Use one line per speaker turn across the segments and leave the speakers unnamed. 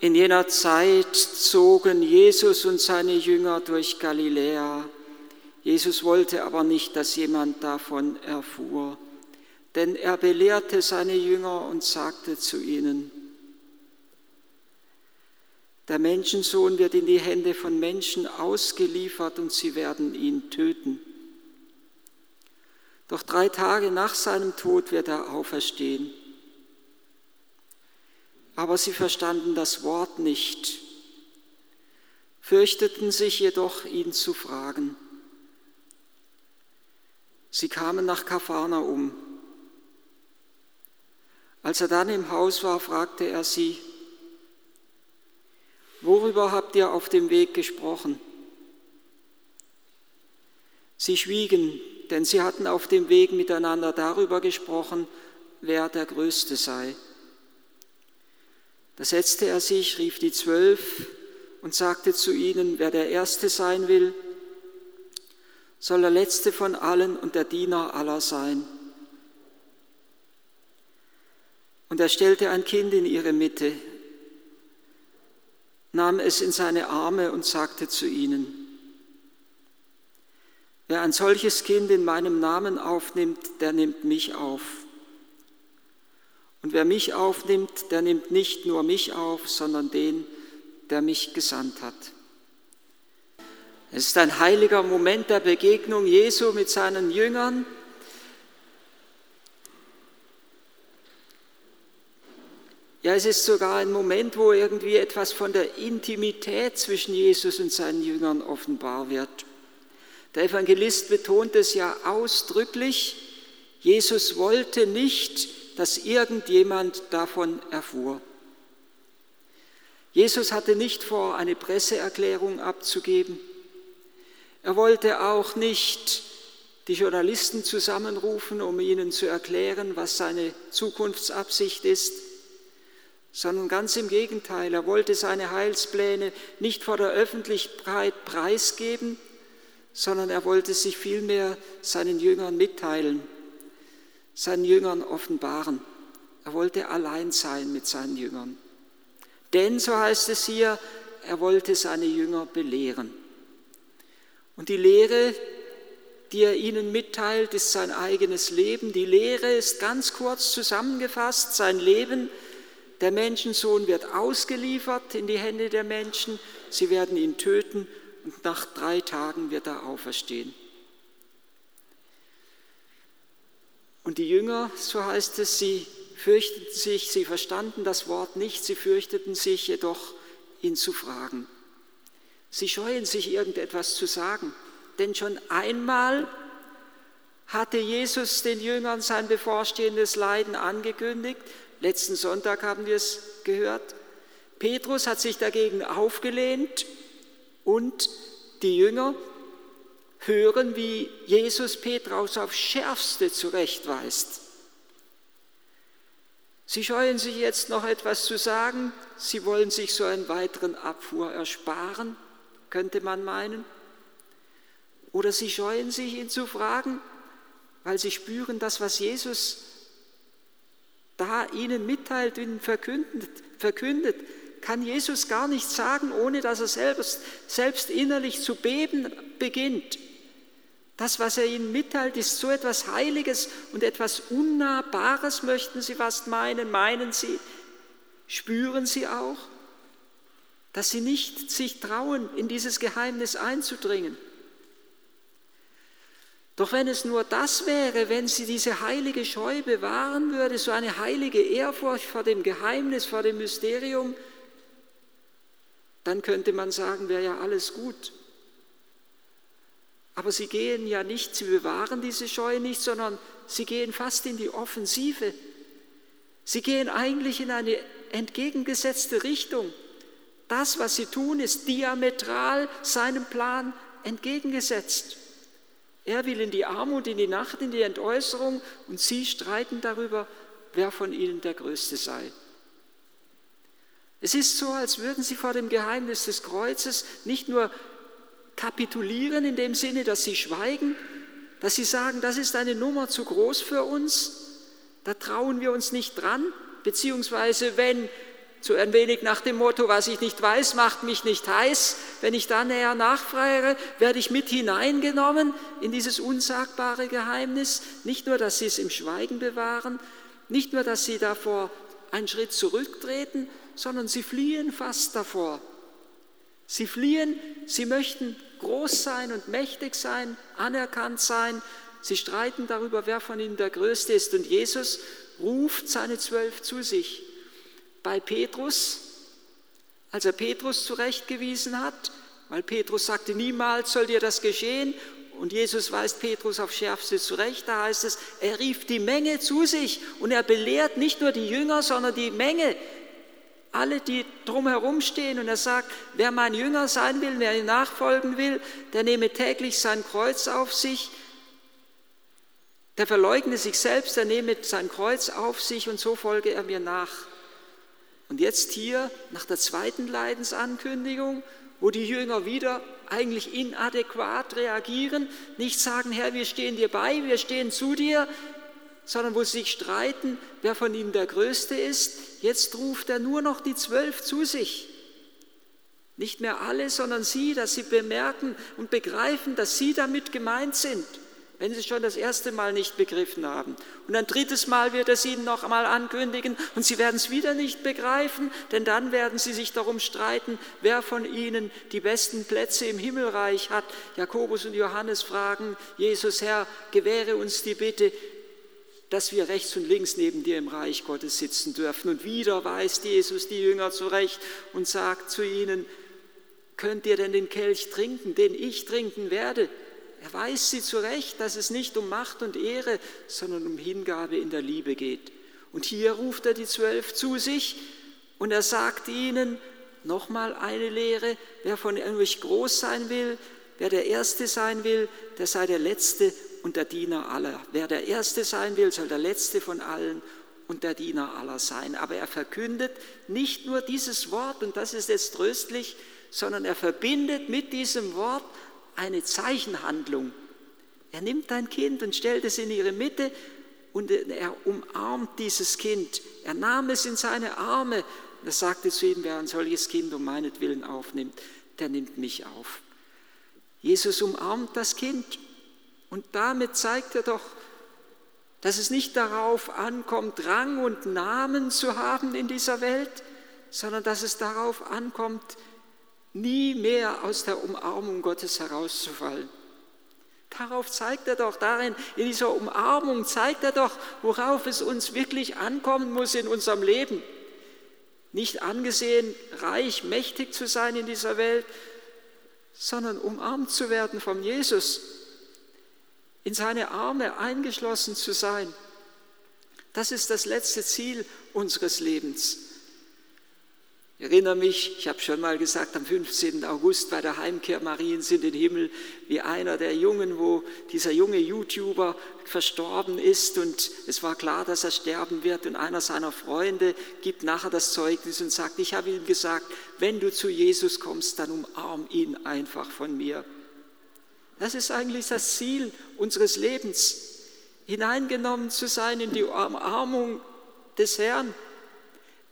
in jener Zeit zogen Jesus und seine Jünger durch Galiläa. Jesus wollte aber nicht, dass jemand davon erfuhr, denn er belehrte seine Jünger und sagte zu ihnen, der Menschensohn wird in die Hände von Menschen ausgeliefert und sie werden ihn töten. Doch drei Tage nach seinem Tod wird er auferstehen. Aber sie verstanden das Wort nicht, fürchteten sich jedoch, ihn zu fragen. Sie kamen nach Kapharnaum. Als er dann im Haus war, fragte er sie, worüber habt ihr auf dem Weg gesprochen? Sie schwiegen, denn sie hatten auf dem Weg miteinander darüber gesprochen, wer der Größte sei. Da setzte er sich, rief die Zwölf und sagte zu ihnen, wer der Erste sein will, soll der Letzte von allen und der Diener aller sein. Und er stellte ein Kind in ihre Mitte, nahm es in seine Arme und sagte zu ihnen, Wer ein solches Kind in meinem Namen aufnimmt, der nimmt mich auf. Und wer mich aufnimmt, der nimmt nicht nur mich auf, sondern den, der mich gesandt hat. Es ist ein heiliger Moment der Begegnung Jesu mit seinen Jüngern. Ja, es ist sogar ein Moment, wo irgendwie etwas von der Intimität zwischen Jesus und seinen Jüngern offenbar wird. Der Evangelist betont es ja ausdrücklich, Jesus wollte nicht, dass irgendjemand davon erfuhr. Jesus hatte nicht vor, eine Presseerklärung abzugeben. Er wollte auch nicht die Journalisten zusammenrufen, um ihnen zu erklären, was seine Zukunftsabsicht ist, sondern ganz im Gegenteil, er wollte seine Heilspläne nicht vor der Öffentlichkeit preisgeben, sondern er wollte sich vielmehr seinen Jüngern mitteilen, seinen Jüngern offenbaren. Er wollte allein sein mit seinen Jüngern. Denn, so heißt es hier, er wollte seine Jünger belehren. Und die Lehre, die er ihnen mitteilt, ist sein eigenes Leben. Die Lehre ist ganz kurz zusammengefasst, sein Leben. Der Menschensohn wird ausgeliefert in die Hände der Menschen, sie werden ihn töten und nach drei Tagen wird er auferstehen. Und die Jünger, so heißt es, sie fürchteten sich, sie verstanden das Wort nicht, sie fürchteten sich jedoch, ihn zu fragen. Sie scheuen sich, irgendetwas zu sagen, denn schon einmal hatte Jesus den Jüngern sein bevorstehendes Leiden angekündigt. Letzten Sonntag haben wir es gehört. Petrus hat sich dagegen aufgelehnt und die Jünger hören, wie Jesus Petrus aufs Schärfste zurechtweist. Sie scheuen sich jetzt noch etwas zu sagen, sie wollen sich so einen weiteren Abfuhr ersparen, könnte man meinen. Oder sie scheuen sich, ihn zu fragen, weil sie spüren, das, was Jesus da ihnen mitteilt, ihnen verkündet, verkündet kann Jesus gar nicht sagen, ohne dass er selbst, selbst innerlich zu beben beginnt. Das, was er ihnen mitteilt, ist so etwas Heiliges und etwas Unnahbares, möchten Sie fast meinen. Meinen Sie, spüren Sie auch, dass Sie nicht sich trauen, in dieses Geheimnis einzudringen. Doch wenn es nur das wäre, wenn sie diese heilige Scheu bewahren würde, so eine heilige Ehrfurcht vor dem Geheimnis, vor dem Mysterium, dann könnte man sagen, wäre ja alles gut. Aber sie gehen ja nicht, sie bewahren diese Scheu nicht, sondern sie gehen fast in die Offensive. Sie gehen eigentlich in eine entgegengesetzte Richtung. Das, was sie tun, ist diametral seinem Plan entgegengesetzt. Er will in die Armut, in die Nacht, in die Entäußerung und sie streiten darüber, wer von ihnen der Größte sei. Es ist so, als würden sie vor dem Geheimnis des Kreuzes nicht nur kapitulieren in dem Sinne, dass sie schweigen, dass sie sagen, das ist eine Nummer zu groß für uns, da trauen wir uns nicht dran, beziehungsweise wenn so ein wenig nach dem Motto, was ich nicht weiß, macht mich nicht heiß. Wenn ich da näher nachfrage, werde ich mit hineingenommen in dieses unsagbare Geheimnis. Nicht nur, dass sie es im Schweigen bewahren, nicht nur, dass sie davor einen Schritt zurücktreten, sondern sie fliehen fast davor. Sie fliehen, sie möchten groß sein und mächtig sein, anerkannt sein. Sie streiten darüber, wer von ihnen der Größte ist. Und Jesus ruft seine Zwölf zu sich. Bei Petrus, als er Petrus zurechtgewiesen hat, weil Petrus sagte, niemals soll dir das geschehen. Und Jesus weist Petrus auf Schärfste zurecht. Da heißt es, er rief die Menge zu sich und er belehrt nicht nur die Jünger, sondern die Menge, alle, die drumherum stehen. Und er sagt, wer mein Jünger sein will, wer ihm nachfolgen will, der nehme täglich sein Kreuz auf sich der verleugne sich selbst, der nehme sein Kreuz auf sich und so folge er mir nach. Und jetzt hier nach der zweiten Leidensankündigung, wo die Jünger wieder eigentlich inadäquat reagieren, nicht sagen, Herr, wir stehen dir bei, wir stehen zu dir, sondern wo sie sich streiten, wer von ihnen der Größte ist. Jetzt ruft er nur noch die Zwölf zu sich. Nicht mehr alle, sondern sie, dass sie bemerken und begreifen, dass sie damit gemeint sind wenn sie schon das erste Mal nicht begriffen haben. Und ein drittes Mal wird er es ihnen noch einmal ankündigen und sie werden es wieder nicht begreifen, denn dann werden sie sich darum streiten, wer von ihnen die besten Plätze im Himmelreich hat. Jakobus und Johannes fragen Jesus, Herr, gewähre uns die Bitte, dass wir rechts und links neben dir im Reich Gottes sitzen dürfen. Und wieder weist Jesus die Jünger zurecht und sagt zu ihnen, könnt ihr denn den Kelch trinken, den ich trinken werde? Er weist sie zurecht, dass es nicht um Macht und Ehre, sondern um Hingabe in der Liebe geht. Und hier ruft er die Zwölf zu sich und er sagt ihnen nochmal eine Lehre, wer von euch groß sein will, wer der Erste sein will, der sei der Letzte und der Diener aller. Wer der Erste sein will, soll der Letzte von allen und der Diener aller sein. Aber er verkündet nicht nur dieses Wort, und das ist jetzt tröstlich, sondern er verbindet mit diesem Wort eine Zeichenhandlung. Er nimmt ein Kind und stellt es in ihre Mitte und er umarmt dieses Kind. Er nahm es in seine Arme. Er sagte zu ihm, wer ein solches Kind um meinetwillen aufnimmt, der nimmt mich auf. Jesus umarmt das Kind und damit zeigt er doch, dass es nicht darauf ankommt, Rang und Namen zu haben in dieser Welt, sondern dass es darauf ankommt, nie mehr aus der Umarmung Gottes herauszufallen. Darauf zeigt er doch, darin, in dieser Umarmung zeigt er doch, worauf es uns wirklich ankommen muss in unserem Leben. Nicht angesehen, reich, mächtig zu sein in dieser Welt, sondern umarmt zu werden von Jesus, in seine Arme eingeschlossen zu sein. Das ist das letzte Ziel unseres Lebens. Ich erinnere mich, ich habe schon mal gesagt, am 15. August bei der Heimkehr Mariens in den Himmel, wie einer der Jungen, wo dieser junge YouTuber verstorben ist und es war klar, dass er sterben wird und einer seiner Freunde gibt nachher das Zeugnis und sagt, ich habe ihm gesagt, wenn du zu Jesus kommst, dann umarm ihn einfach von mir. Das ist eigentlich das Ziel unseres Lebens, hineingenommen zu sein in die Umarmung des Herrn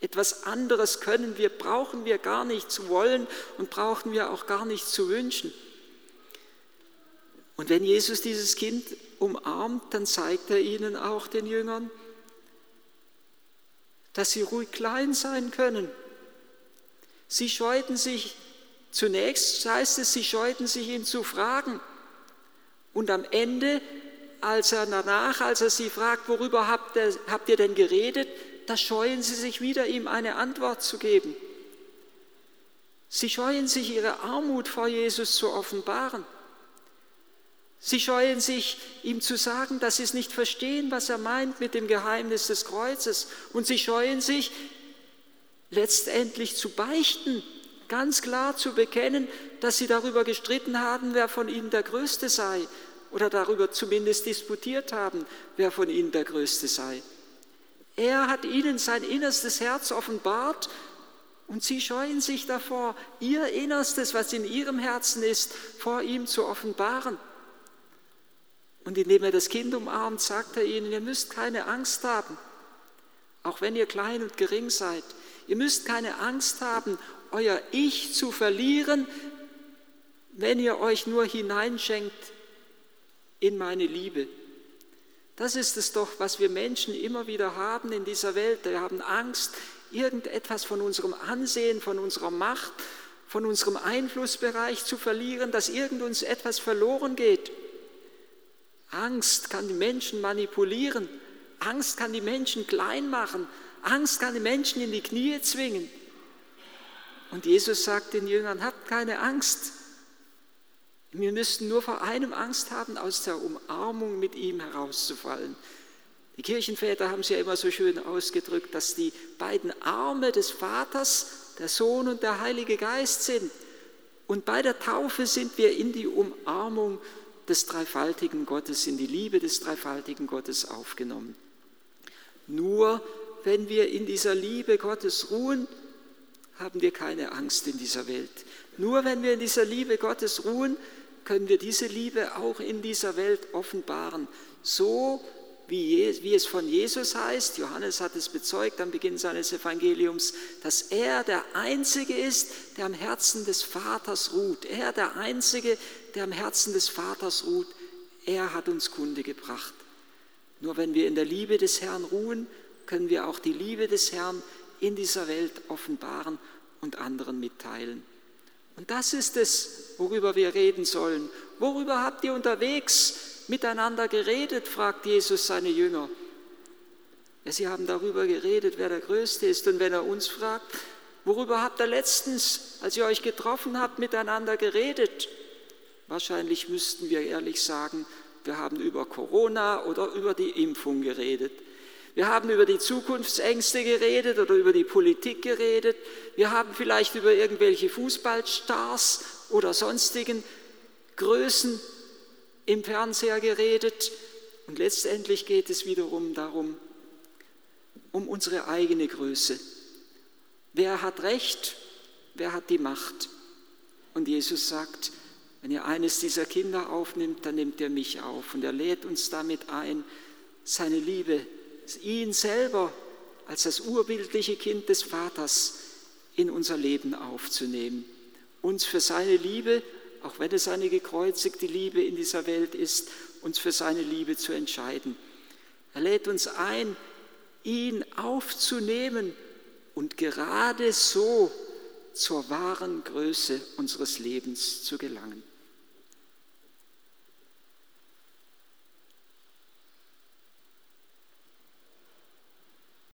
etwas anderes können wir, brauchen wir gar nicht zu wollen und brauchen wir auch gar nicht zu wünschen. Und wenn Jesus dieses Kind umarmt, dann zeigt er ihnen auch den Jüngern, dass sie ruhig klein sein können. Sie scheuten sich, zunächst heißt es, sie scheuten sich ihn zu fragen. Und am Ende, als er danach, als er sie fragt, worüber habt ihr, habt ihr denn geredet, da scheuen sie sich wieder, ihm eine Antwort zu geben. Sie scheuen sich, ihre Armut vor Jesus zu offenbaren. Sie scheuen sich, ihm zu sagen, dass sie es nicht verstehen, was er meint mit dem Geheimnis des Kreuzes. Und sie scheuen sich, letztendlich zu beichten, ganz klar zu bekennen, dass sie darüber gestritten haben, wer von ihnen der Größte sei, oder darüber zumindest disputiert haben, wer von ihnen der Größte sei. Er hat ihnen sein innerstes Herz offenbart und sie scheuen sich davor, ihr Innerstes, was in ihrem Herzen ist, vor ihm zu offenbaren. Und indem er das Kind umarmt, sagt er ihnen, ihr müsst keine Angst haben, auch wenn ihr klein und gering seid. Ihr müsst keine Angst haben, euer Ich zu verlieren, wenn ihr euch nur hineinschenkt in meine Liebe. Das ist es doch, was wir Menschen immer wieder haben in dieser Welt. Wir haben Angst, irgendetwas von unserem Ansehen, von unserer Macht, von unserem Einflussbereich zu verlieren, dass irgend uns etwas verloren geht. Angst kann die Menschen manipulieren. Angst kann die Menschen klein machen. Angst kann die Menschen in die Knie zwingen. Und Jesus sagt den Jüngern, habt keine Angst. Wir müssten nur vor einem Angst haben, aus der Umarmung mit ihm herauszufallen. Die Kirchenväter haben es ja immer so schön ausgedrückt, dass die beiden Arme des Vaters der Sohn und der Heilige Geist sind. Und bei der Taufe sind wir in die Umarmung des dreifaltigen Gottes, in die Liebe des dreifaltigen Gottes aufgenommen. Nur wenn wir in dieser Liebe Gottes ruhen, haben wir keine Angst in dieser Welt. Nur wenn wir in dieser Liebe Gottes ruhen, können wir diese Liebe auch in dieser Welt offenbaren. So wie, wie es von Jesus heißt, Johannes hat es bezeugt am Beginn seines Evangeliums, dass er der Einzige ist, der am Herzen des Vaters ruht. Er der Einzige, der am Herzen des Vaters ruht. Er hat uns Kunde gebracht. Nur wenn wir in der Liebe des Herrn ruhen, können wir auch die Liebe des Herrn in dieser Welt offenbaren und anderen mitteilen. Und das ist es, worüber wir reden sollen. Worüber habt ihr unterwegs miteinander geredet? fragt Jesus seine Jünger. Ja, sie haben darüber geredet, wer der Größte ist. Und wenn er uns fragt, worüber habt ihr letztens, als ihr euch getroffen habt, miteinander geredet? Wahrscheinlich müssten wir ehrlich sagen, wir haben über Corona oder über die Impfung geredet. Wir haben über die Zukunftsängste geredet oder über die Politik geredet. Wir haben vielleicht über irgendwelche Fußballstars oder sonstigen Größen im Fernseher geredet. Und letztendlich geht es wiederum darum, um unsere eigene Größe. Wer hat Recht? Wer hat die Macht? Und Jesus sagt, wenn ihr eines dieser Kinder aufnimmt, dann nehmt ihr mich auf. Und er lädt uns damit ein, seine Liebe ihn selber als das urbildliche Kind des Vaters in unser Leben aufzunehmen, uns für seine Liebe, auch wenn es eine gekreuzigte Liebe in dieser Welt ist, uns für seine Liebe zu entscheiden. Er lädt uns ein, ihn aufzunehmen und gerade so zur wahren Größe unseres Lebens zu gelangen.